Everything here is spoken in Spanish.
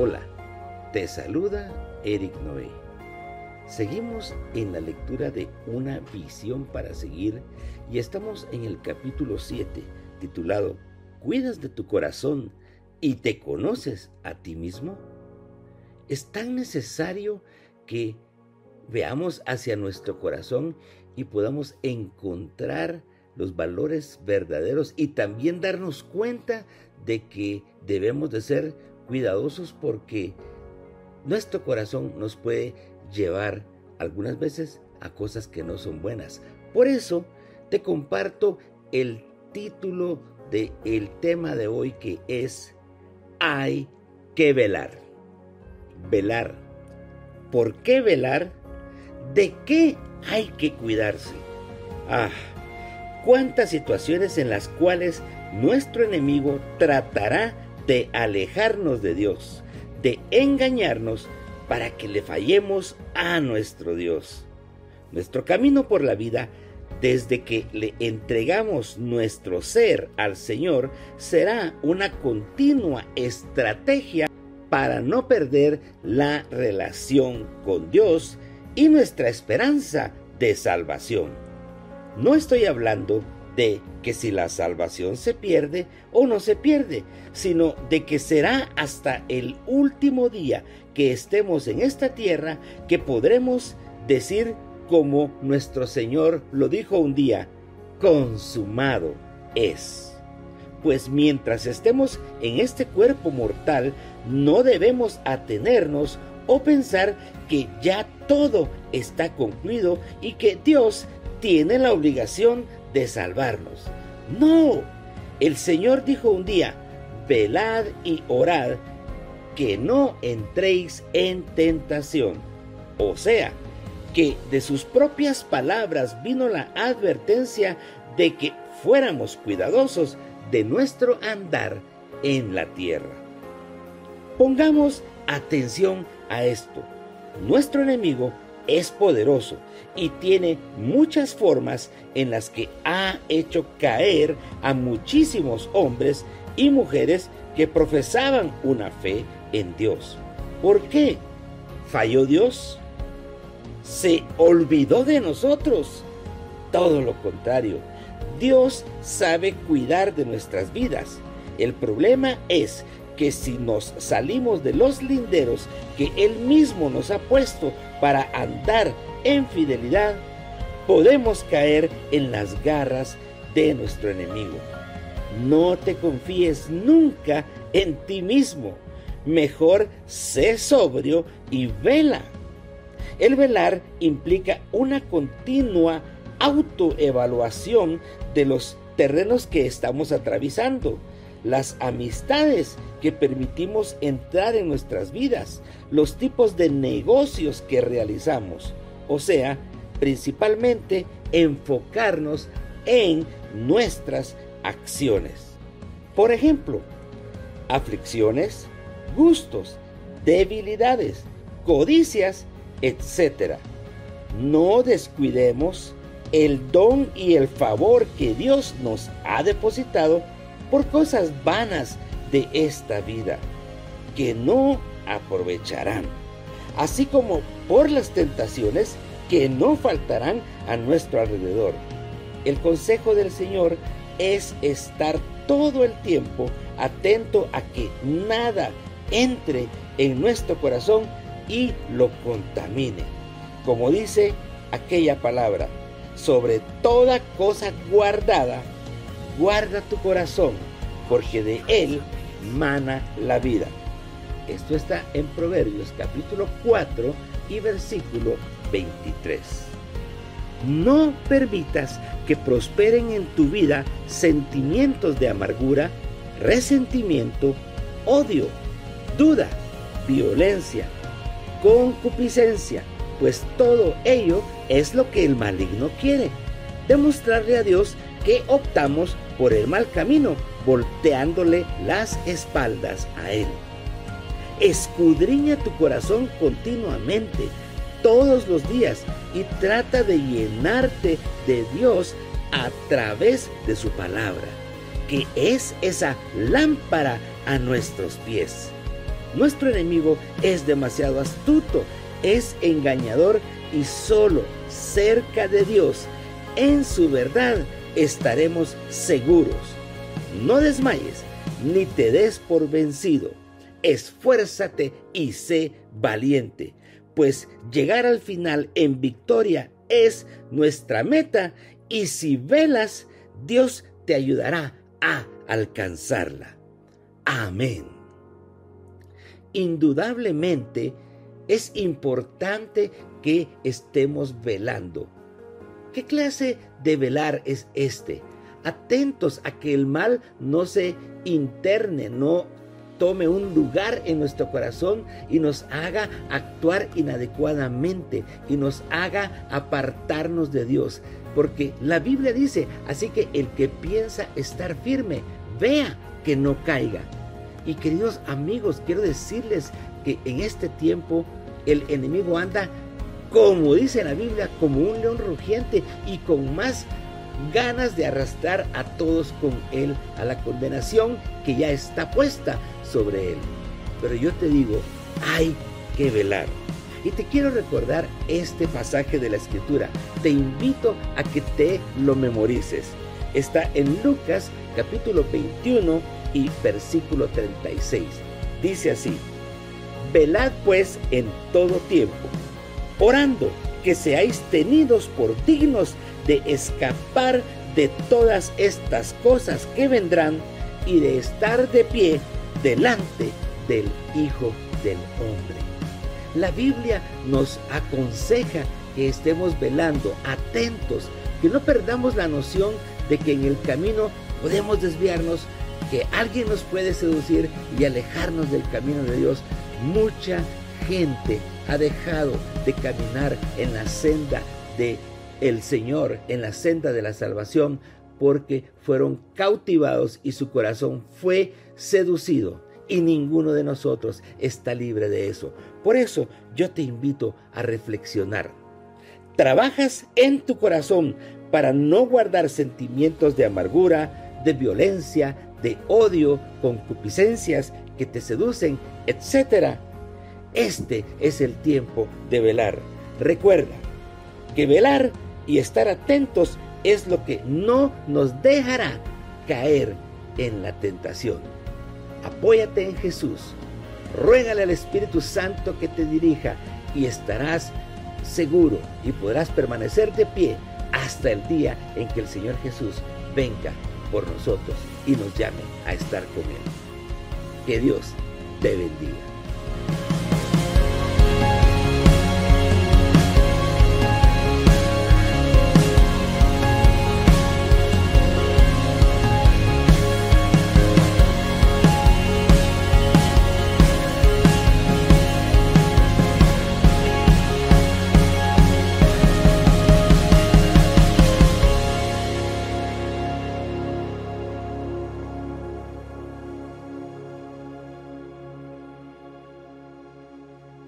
Hola, te saluda Eric Noé. Seguimos en la lectura de Una visión para seguir y estamos en el capítulo 7 titulado ¿Cuidas de tu corazón y te conoces a ti mismo? Es tan necesario que veamos hacia nuestro corazón y podamos encontrar los valores verdaderos y también darnos cuenta de que debemos de ser cuidadosos porque nuestro corazón nos puede llevar algunas veces a cosas que no son buenas. Por eso te comparto el título del el tema de hoy que es Hay que velar. Velar. ¿Por qué velar? ¿De qué hay que cuidarse? Ah, cuántas situaciones en las cuales nuestro enemigo tratará de alejarnos de Dios, de engañarnos para que le fallemos a nuestro Dios. Nuestro camino por la vida, desde que le entregamos nuestro ser al Señor, será una continua estrategia para no perder la relación con Dios y nuestra esperanza de salvación. No estoy hablando de que si la salvación se pierde o no se pierde, sino de que será hasta el último día que estemos en esta tierra que podremos decir como nuestro Señor lo dijo un día, consumado es. Pues mientras estemos en este cuerpo mortal, no debemos atenernos o pensar que ya todo está concluido y que Dios tiene la obligación de salvarnos. No, el Señor dijo un día, velad y orad, que no entréis en tentación. O sea, que de sus propias palabras vino la advertencia de que fuéramos cuidadosos de nuestro andar en la tierra. Pongamos atención a esto. Nuestro enemigo es poderoso y tiene muchas formas en las que ha hecho caer a muchísimos hombres y mujeres que profesaban una fe en Dios. ¿Por qué? ¿Falló Dios? ¿Se olvidó de nosotros? Todo lo contrario. Dios sabe cuidar de nuestras vidas. El problema es que si nos salimos de los linderos que Él mismo nos ha puesto para andar en fidelidad, podemos caer en las garras de nuestro enemigo. No te confíes nunca en ti mismo. Mejor sé sobrio y vela. El velar implica una continua autoevaluación de los terrenos que estamos atravesando las amistades que permitimos entrar en nuestras vidas, los tipos de negocios que realizamos, o sea, principalmente enfocarnos en nuestras acciones. Por ejemplo, aflicciones, gustos, debilidades, codicias, etc. No descuidemos el don y el favor que Dios nos ha depositado por cosas vanas de esta vida que no aprovecharán, así como por las tentaciones que no faltarán a nuestro alrededor. El consejo del Señor es estar todo el tiempo atento a que nada entre en nuestro corazón y lo contamine. Como dice aquella palabra, sobre toda cosa guardada, guarda tu corazón, porque de él mana la vida. Esto está en Proverbios capítulo 4 y versículo 23. No permitas que prosperen en tu vida sentimientos de amargura, resentimiento, odio, duda, violencia, concupiscencia, pues todo ello es lo que el maligno quiere. Demostrarle a Dios que optamos por el mal camino, volteándole las espaldas a Él. Escudriña tu corazón continuamente, todos los días, y trata de llenarte de Dios a través de su palabra, que es esa lámpara a nuestros pies. Nuestro enemigo es demasiado astuto, es engañador y solo cerca de Dios, en su verdad, estaremos seguros. No desmayes, ni te des por vencido. Esfuérzate y sé valiente, pues llegar al final en victoria es nuestra meta y si velas, Dios te ayudará a alcanzarla. Amén. Indudablemente es importante que estemos velando. ¿Qué clase de velar es este? Atentos a que el mal no se interne, no tome un lugar en nuestro corazón y nos haga actuar inadecuadamente y nos haga apartarnos de Dios. Porque la Biblia dice, así que el que piensa estar firme, vea que no caiga. Y queridos amigos, quiero decirles que en este tiempo el enemigo anda, como dice la Biblia, como un león rugiente y con más ganas de arrastrar a todos con él a la condenación que ya está puesta sobre él. Pero yo te digo, hay que velar. Y te quiero recordar este pasaje de la escritura. Te invito a que te lo memorices. Está en Lucas capítulo 21 y versículo 36. Dice así, velad pues en todo tiempo, orando que seáis tenidos por dignos de escapar de todas estas cosas que vendrán y de estar de pie delante del Hijo del Hombre. La Biblia nos aconseja que estemos velando, atentos, que no perdamos la noción de que en el camino podemos desviarnos, que alguien nos puede seducir y alejarnos del camino de Dios. Mucha gente ha dejado de caminar en la senda de el Señor, en la senda de la salvación, porque fueron cautivados y su corazón fue seducido. Y ninguno de nosotros está libre de eso. Por eso yo te invito a reflexionar. Trabajas en tu corazón para no guardar sentimientos de amargura, de violencia, de odio, concupiscencias que te seducen, etc. Este es el tiempo de velar. Recuerda que velar y estar atentos es lo que no nos dejará caer en la tentación. Apóyate en Jesús, ruégale al Espíritu Santo que te dirija y estarás seguro y podrás permanecer de pie hasta el día en que el Señor Jesús venga por nosotros y nos llame a estar con Él. Que Dios te bendiga.